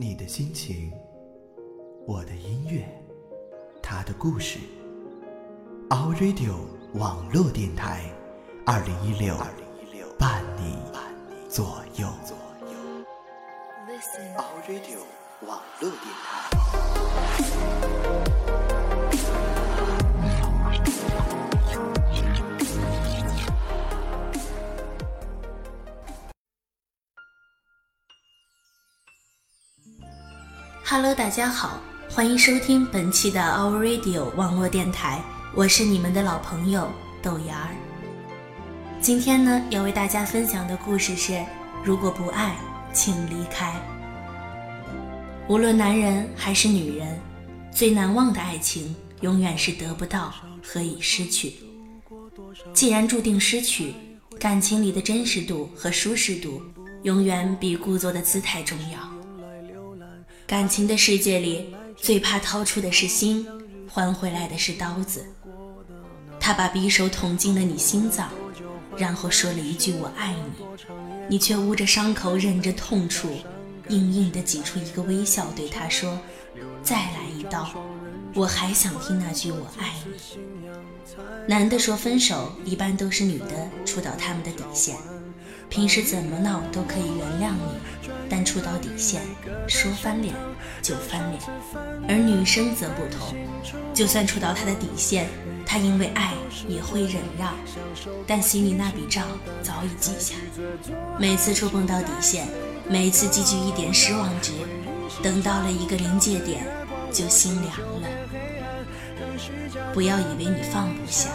你的心情，我的音乐，他的故事。All Radio 网络电台，二零一六伴你左右。左右 all Radio 网络电台。Hello，大家好，欢迎收听本期的 Our Radio 网络电台，我是你们的老朋友豆芽儿。今天呢，要为大家分享的故事是：如果不爱，请离开。无论男人还是女人，最难忘的爱情永远是得不到和已失去。既然注定失去，感情里的真实度和舒适度，永远比故作的姿态重要。感情的世界里，最怕掏出的是心，还回来的是刀子。他把匕首捅进了你心脏，然后说了一句“我爱你”，你却捂着伤口，忍着痛楚，硬硬地挤出一个微笑，对他说：“再来一刀，我还想听那句‘我爱你’。”男的说分手，一般都是女的触到他们的底线。平时怎么闹都可以原谅你，但触到底线，说翻脸就翻脸。而女生则不同，就算触到她的底线，她因为爱也会忍让，但心里那笔账早已记下。每次触碰到底线，每次积聚一点失望值，等到了一个临界点，就心凉了。不要以为你放不下。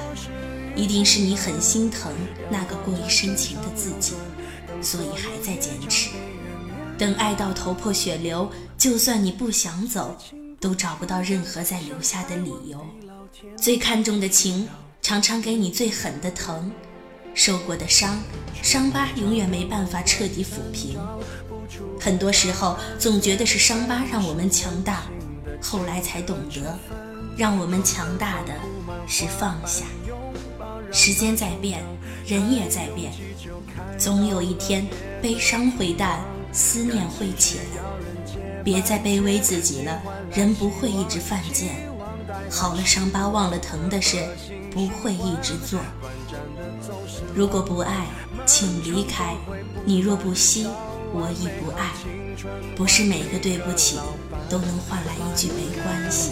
一定是你很心疼那个过于深情的自己，所以还在坚持。等爱到头破血流，就算你不想走，都找不到任何再留下的理由。最看重的情，常常给你最狠的疼。受过的伤，伤疤永远没办法彻底抚平。很多时候，总觉得是伤疤让我们强大，后来才懂得，让我们强大的是放下。时间在变，人也在变，总有一天，悲伤会淡，思念会浅。别再卑微自己了，人不会一直犯贱。好了伤疤忘了疼的事，不会一直做。如果不爱，请离开。你若不惜，我已不爱。不是每个对不起，都能换来一句没关系。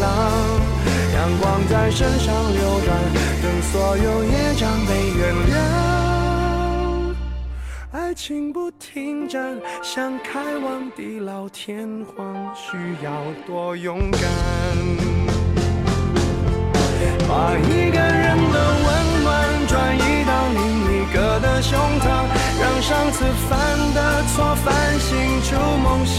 浪，阳光在身上流转，等所有业障被原谅。爱情不停站，想开往地老天荒，需要多勇敢。把一个人的温暖转移到另一个的胸膛，让上次犯的错反省出梦想。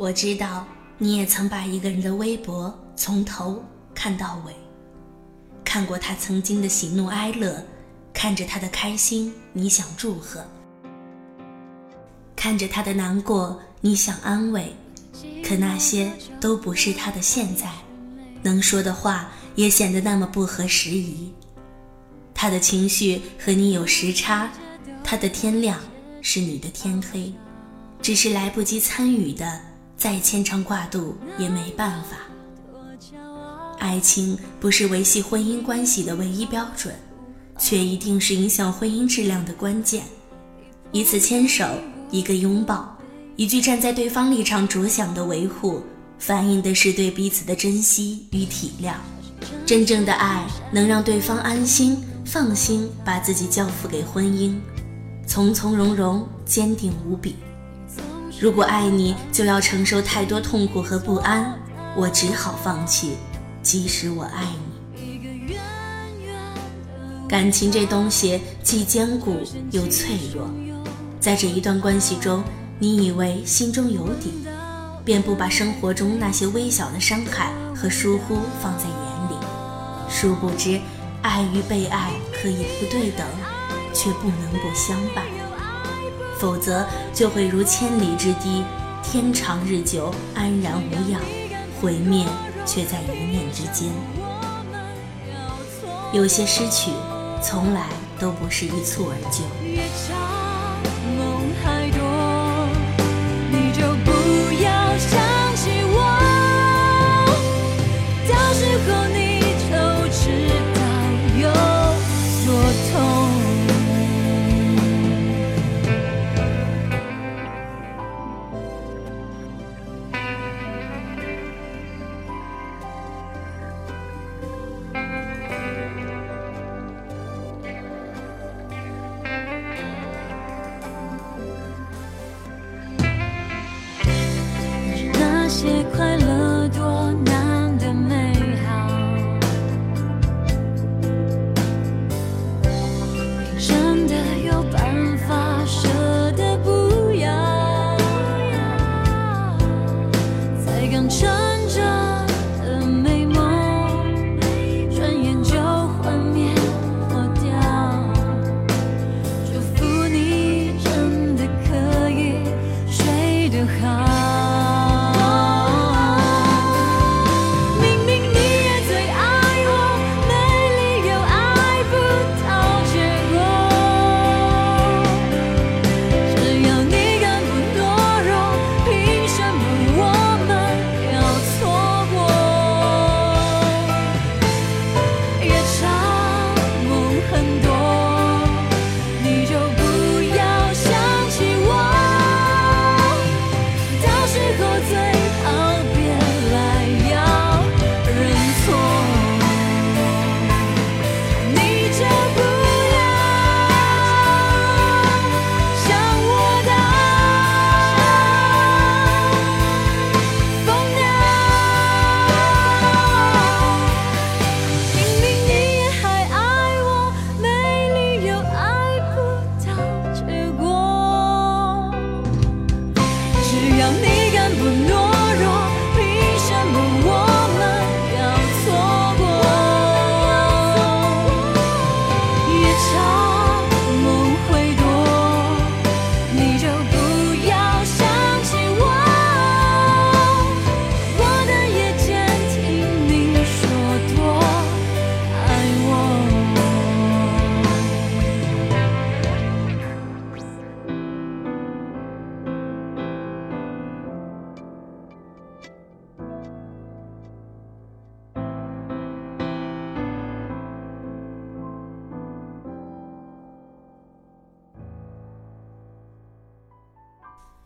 我知道你也曾把一个人的微博从头看到尾，看过他曾经的喜怒哀乐，看着他的开心，你想祝贺；看着他的难过，你想安慰；可那些都不是他的现在。能说的话也显得那么不合时宜。他的情绪和你有时差，他的天亮是你的天黑，只是来不及参与的，再牵肠挂肚也没办法。爱情不是维系婚姻关系的唯一标准，却一定是影响婚姻质量的关键。一次牵手，一个拥抱，一句站在对方立场着想的维护。反映的是对彼此的珍惜与体谅。真正的爱能让对方安心、放心，把自己交付给婚姻，从从容容、坚定无比。如果爱你就要承受太多痛苦和不安，我只好放弃，即使我爱你。感情这东西既坚固又脆弱，在这一段关系中，你以为心中有底。便不把生活中那些微小的伤害和疏忽放在眼里，殊不知，爱与被爱可以不对等，却不能不相伴，否则就会如千里之堤，天长日久，安然无恙，毁灭却在一念之间。有些失去，从来都不是一蹴而就。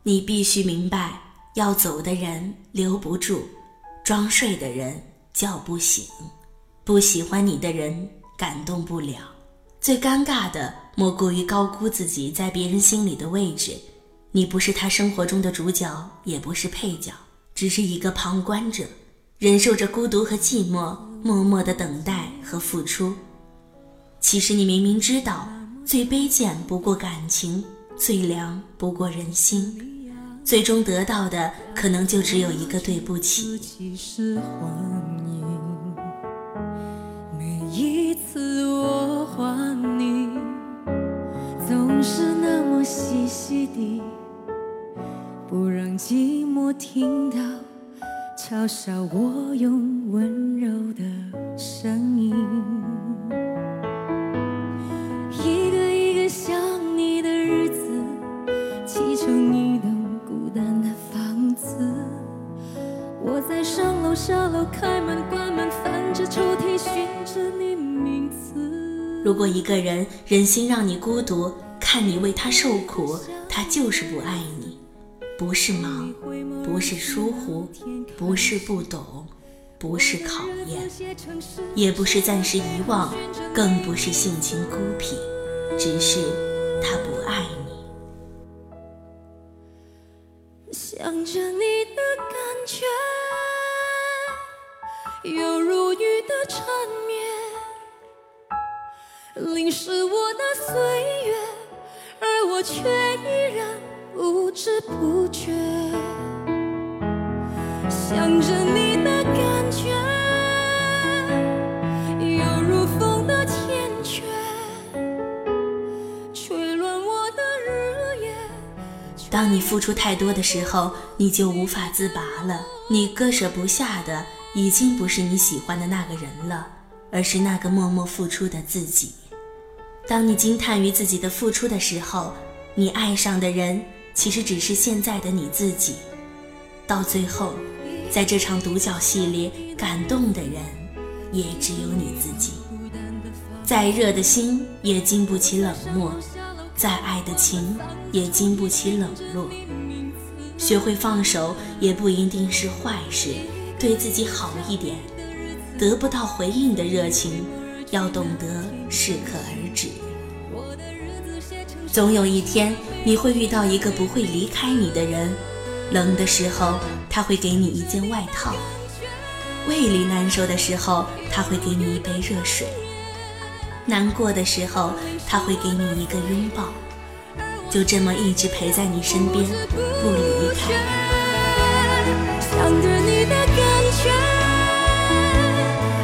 你必须明白，要走的人留不住，装睡的人叫不醒，不喜欢你的人感动不了。最尴尬的莫过于高估自己在别人心里的位置。你不是他生活中的主角，也不是配角，只是一个旁观者，忍受着孤独和寂寞，默默的等待和付出。其实你明明知道，最卑贱不过感情，最凉不过人心。最终得到的可能就只有一个对不起。每一次我还你，总是那么细细的，不让寂寞听到嘲笑我用温柔的声音。我在上楼下楼，开门关门，翻着抽屉，寻着你名字。如果一个人忍心让你孤独，看你为他受苦，他就是不爱你，不是忙，不是疏忽，不是不懂，不是考验，也不是暂时遗忘，更不是性情孤僻，只是他不爱你。缠绵，淋湿我的岁月。而我却依然不知不觉想着你的感觉，犹如风的缱绻，吹乱我的日夜。当你付出太多的时候，你就无法自拔了。你割舍不下的，已经不是你喜欢的那个人了，而是那个默默付出的自己。当你惊叹于自己的付出的时候，你爱上的人其实只是现在的你自己。到最后，在这场独角戏里，感动的人也只有你自己。再热的心也经不起冷漠，再爱的情也经不起冷落。学会放手也不一定是坏事，对自己好一点。得不到回应的热情。要懂得适可而止。总有一天，你会遇到一个不会离开你的人。冷的时候，他会给你一件外套；胃里难受的时候，他会给你一杯热水；难过的时候，他会给你一个拥抱。就这么一直陪在你身边，不离开。想着你的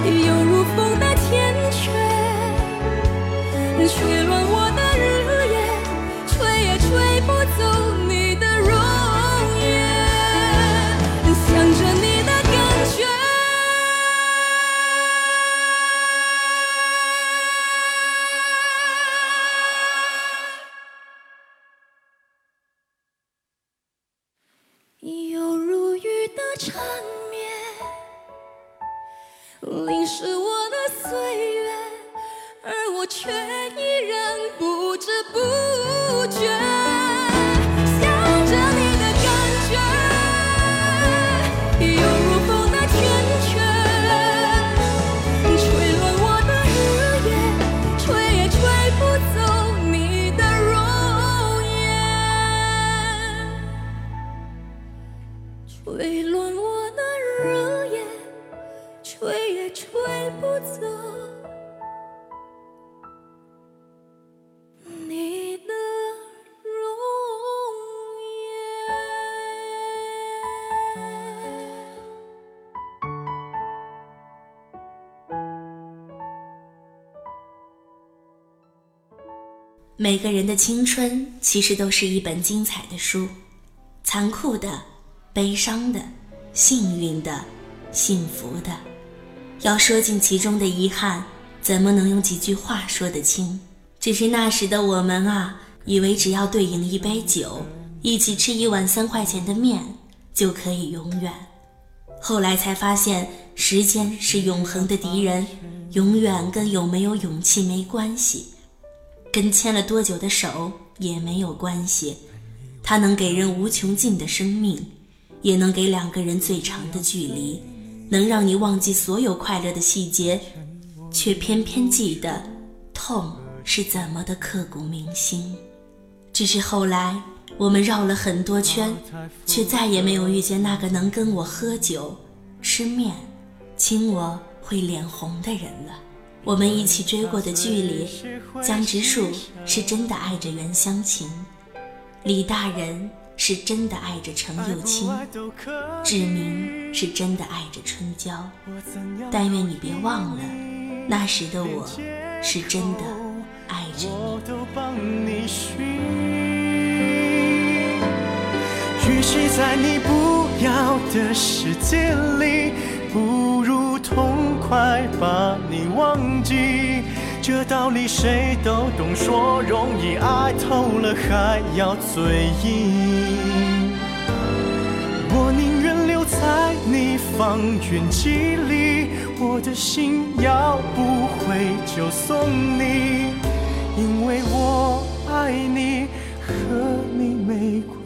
有如风的缱绻，却乱。每个人的青春其实都是一本精彩的书，残酷的、悲伤的、幸运的、幸福的。要说尽其中的遗憾，怎么能用几句话说得清？只是那时的我们啊，以为只要对饮一杯酒，一起吃一碗三块钱的面，就可以永远。后来才发现，时间是永恒的敌人，永远跟有没有勇气没关系。跟牵了多久的手也没有关系，它能给人无穷尽的生命，也能给两个人最长的距离，能让你忘记所有快乐的细节，却偏偏记得痛是怎么的刻骨铭心。只是后来我们绕了很多圈，却再也没有遇见那个能跟我喝酒、吃面、亲我会脸红的人了。我们一起追过的剧里，江直树是真的爱着袁湘琴，李大人是真的爱着程又青，志明是真的爱着春娇。但愿你别忘了，那时的我是真的爱着你。许在你不要的世界里，不如痛快把你忘记。这道理谁都懂，说容易，爱透了还要嘴硬。我宁愿留在你方圆几里，我的心要不回就送你，因为我爱你，和你没关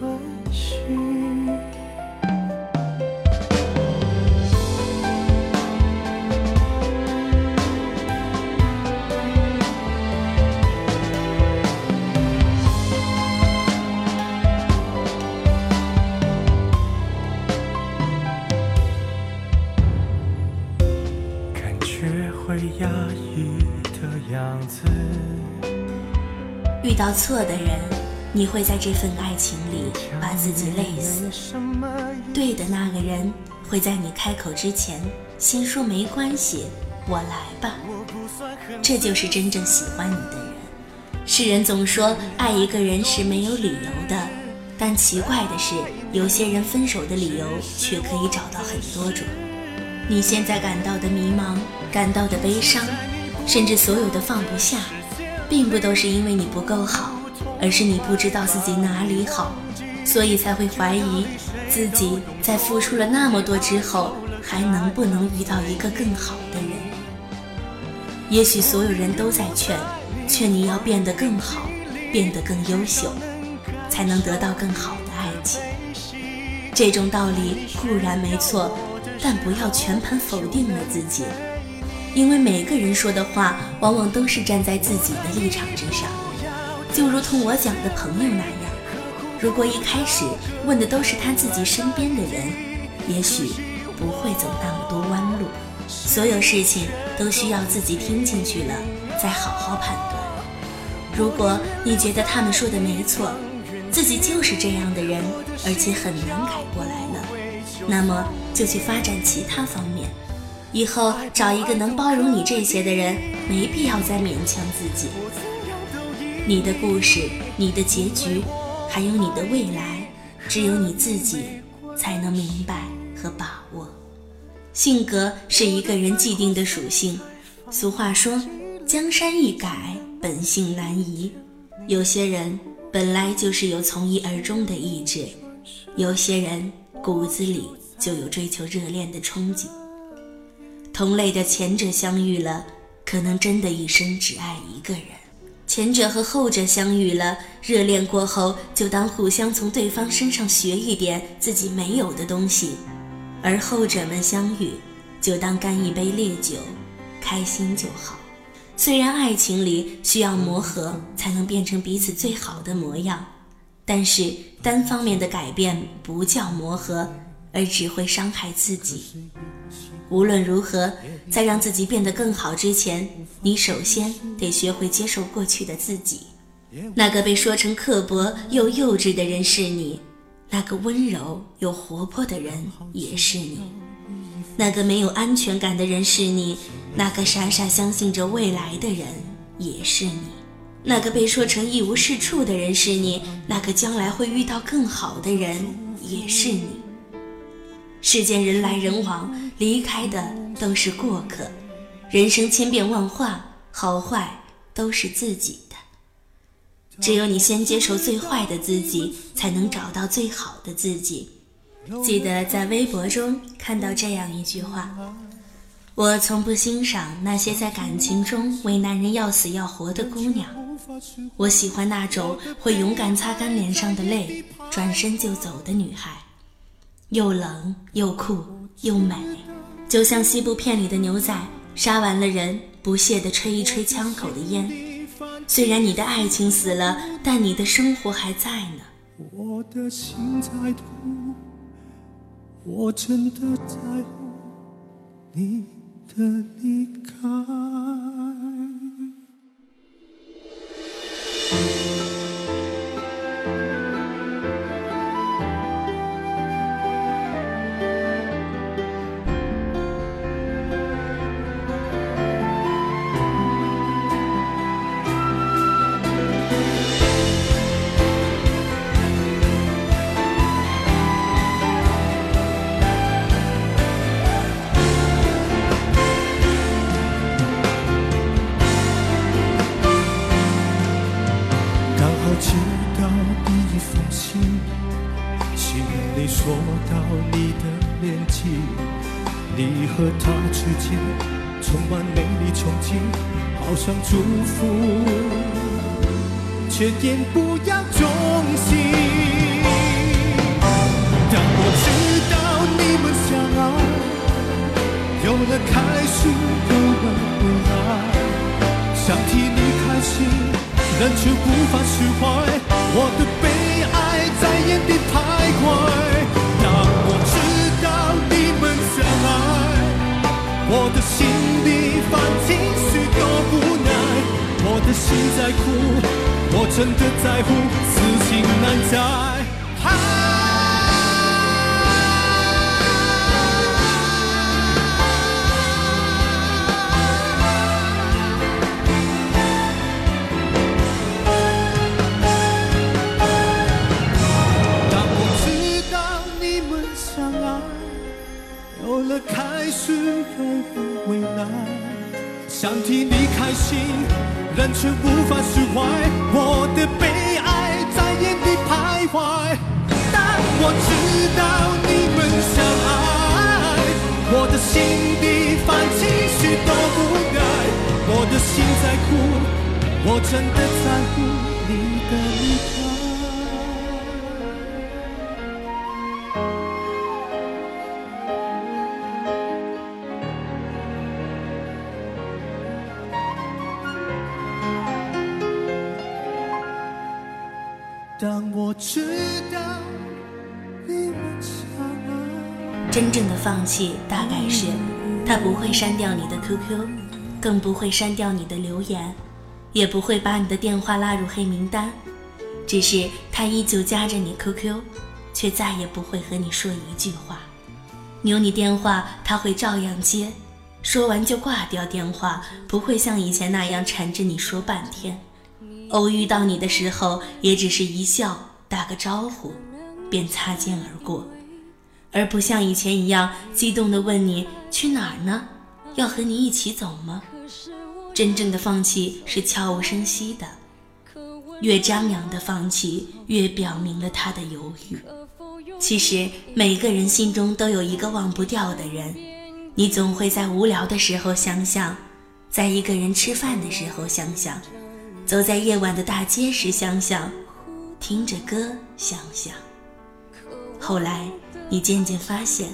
遇到错的人，你会在这份爱情里把自己累死；对的那个人，会在你开口之前先说没关系，我来吧。这就是真正喜欢你的人。世人总说爱一个人是没有理由的，但奇怪的是，有些人分手的理由却可以找到很多种。你现在感到的迷茫，感到的悲伤，甚至所有的放不下，并不都是因为你不够好，而是你不知道自己哪里好，所以才会怀疑自己在付出了那么多之后，还能不能遇到一个更好的人。也许所有人都在劝，劝你要变得更好，变得更优秀，才能得到更好的爱情。这种道理固然没错。但不要全盘否定了自己，因为每个人说的话往往都是站在自己的立场之上。就如同我讲的朋友那样，如果一开始问的都是他自己身边的人，也许不会走那么多弯路。所有事情都需要自己听进去了，再好好判断。如果你觉得他们说的没错，自己就是这样的人，而且很难改过来了。那么就去发展其他方面，以后找一个能包容你这些的人，没必要再勉强自己。你的故事、你的结局，还有你的未来，只有你自己才能明白和把握。性格是一个人既定的属性，俗话说“江山易改，本性难移”。有些人本来就是有从一而终的意志，有些人。骨子里就有追求热恋的憧憬。同类的前者相遇了，可能真的一生只爱一个人；前者和后者相遇了，热恋过后就当互相从对方身上学一点自己没有的东西；而后者们相遇，就当干一杯烈酒，开心就好。虽然爱情里需要磨合才能变成彼此最好的模样。但是单方面的改变不叫磨合，而只会伤害自己。无论如何，在让自己变得更好之前，你首先得学会接受过去的自己。那个被说成刻薄又幼稚的人是你，那个温柔又活泼的人也是你，那个没有安全感的人是你，那个傻傻相信着未来的人也是你。那个被说成一无是处的人是你，那个将来会遇到更好的人也是你。世间人来人往，离开的都是过客。人生千变万化，好坏都是自己的。只有你先接受最坏的自己，才能找到最好的自己。记得在微博中看到这样一句话。我从不欣赏那些在感情中为男人要死要活的姑娘，我喜欢那种会勇敢擦干脸上的泪，转身就走的女孩，又冷又酷又美，就像西部片里的牛仔，杀完了人不屑地吹一吹枪口的烟。虽然你的爱情死了，但你的生活还在呢。我的心在痛，我真的在乎你。的离开。祝福，却言不要忠心。当我知道你们相爱，有了开始，有了未来，想替你开心。但却无法释怀，我的悲哀在眼底徘徊。当我知道你们相爱，我的心心在哭，我真的在乎，此情难再。当我知道你们相爱，有了开始，才有未来，想替你开心。但却无法释怀，我的悲哀在眼底徘徊。但我知道你们相爱，我的心底泛起许多无奈，我的心在哭，我真的在乎你的离开。放弃大概是，他不会删掉你的 QQ，更不会删掉你的留言，也不会把你的电话拉入黑名单，只是他依旧加着你 QQ，却再也不会和你说一句话。留你电话，他会照样接，说完就挂掉电话，不会像以前那样缠着你说半天。偶遇到你的时候，也只是一笑，打个招呼，便擦肩而过，而不像以前一样激动地问你去哪儿呢？要和你一起走吗？真正的放弃是悄无声息的，越张扬的放弃，越表明了他的犹豫。其实每个人心中都有一个忘不掉的人，你总会在无聊的时候想想，在一个人吃饭的时候想想。走在夜晚的大街时，想想，听着歌，想想。后来，你渐渐发现，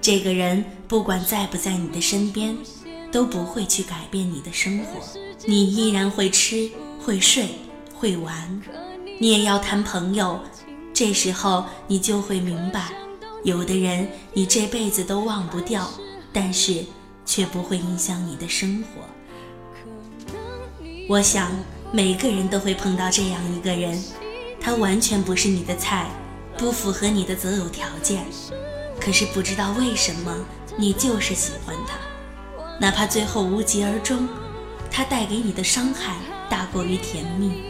这个人不管在不在你的身边，都不会去改变你的生活。你依然会吃，会睡，会玩，你也要谈朋友。这时候，你就会明白，有的人你这辈子都忘不掉，但是却不会影响你的生活。我想，每个人都会碰到这样一个人，他完全不是你的菜，不符合你的择偶条件，可是不知道为什么，你就是喜欢他，哪怕最后无疾而终，他带给你的伤害大过于甜蜜。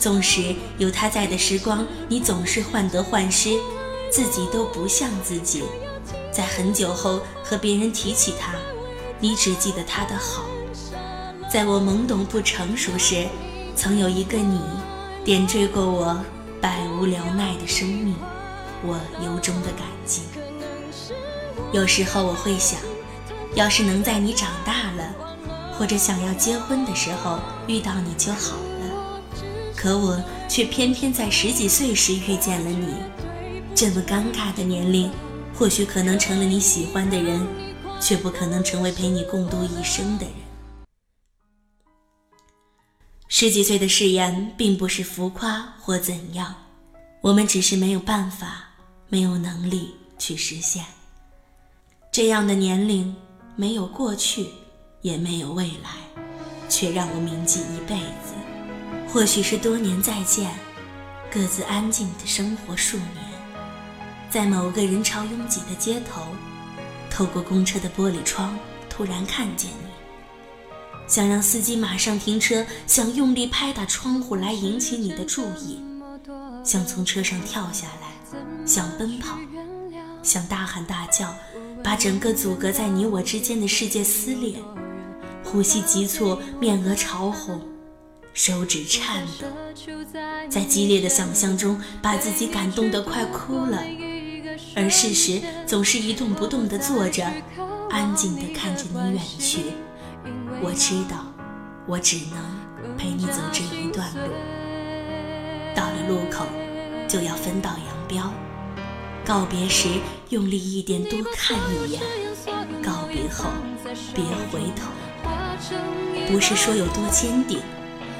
纵使有他在的时光，你总是患得患失，自己都不像自己。在很久后和别人提起他，你只记得他的好。在我懵懂不成熟时，曾有一个你点缀过我百无聊赖的生命，我由衷的感激。有时候我会想，要是能在你长大了，或者想要结婚的时候遇到你就好了。可我却偏偏在十几岁时遇见了你，这么尴尬的年龄，或许可能成了你喜欢的人，却不可能成为陪你共度一生的人。十几岁的誓言并不是浮夸或怎样，我们只是没有办法、没有能力去实现。这样的年龄，没有过去，也没有未来，却让我铭记一辈子。或许是多年再见，各自安静的生活数年，在某个人潮拥挤的街头，透过公车的玻璃窗，突然看见。想让司机马上停车，想用力拍打窗户来引起你的注意，想从车上跳下来，想奔跑，想大喊大叫，把整个阻隔在你我之间的世界撕裂。呼吸急促，面额潮红，手指颤抖，在激烈的想象中把自己感动得快哭了，而事实总是一动不动地坐着，安静地看着你远去。我知道，我只能陪你走这一段路。到了路口，就要分道扬镳。告别时，用力一点，多看一眼；告别后，别回头。不是说有多坚定，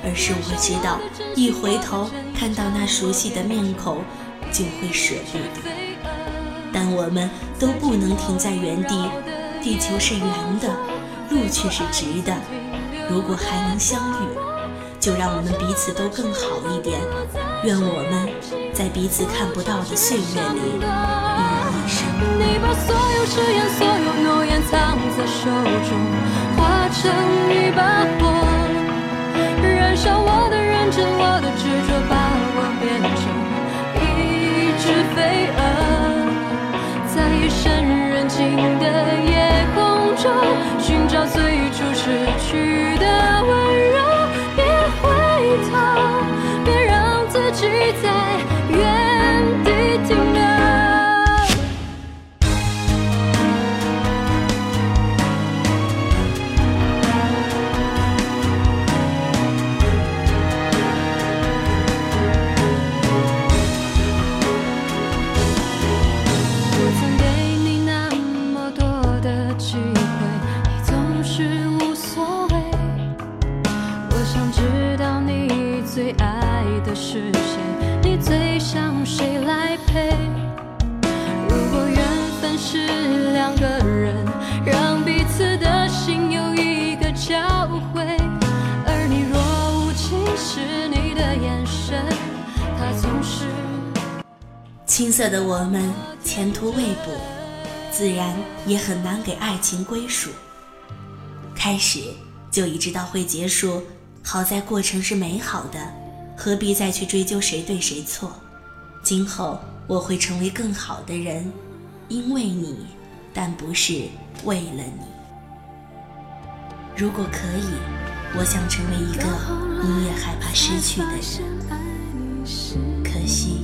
而是我知道，一回头看到那熟悉的面孔，就会舍不得。但我们都不能停在原地，地球是圆的，路却是直的。如果还能相遇，就让我们彼此都更好一点。愿我们在彼此看不到的岁月里遇一生。你把所有誓言、所有诺言藏在手中，化成一把火，燃烧我的认真，我的执着，把我变成一只飞蛾，在夜深人静寻找最初失去的温青涩的我们，前途未卜，自然也很难给爱情归属。开始就已知道会结束，好在过程是美好的，何必再去追究谁对谁错？今后我会成为更好的人，因为你，但不是为了你。如果可以，我想成为一个你也害怕失去的人，可惜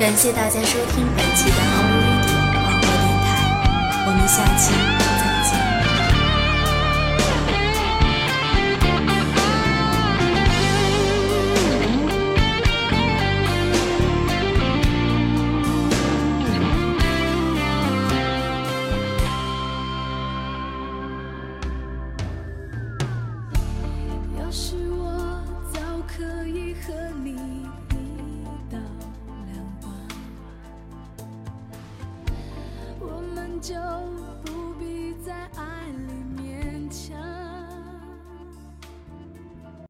感谢大家收听本期的 Our Radio 网络电台，我们下期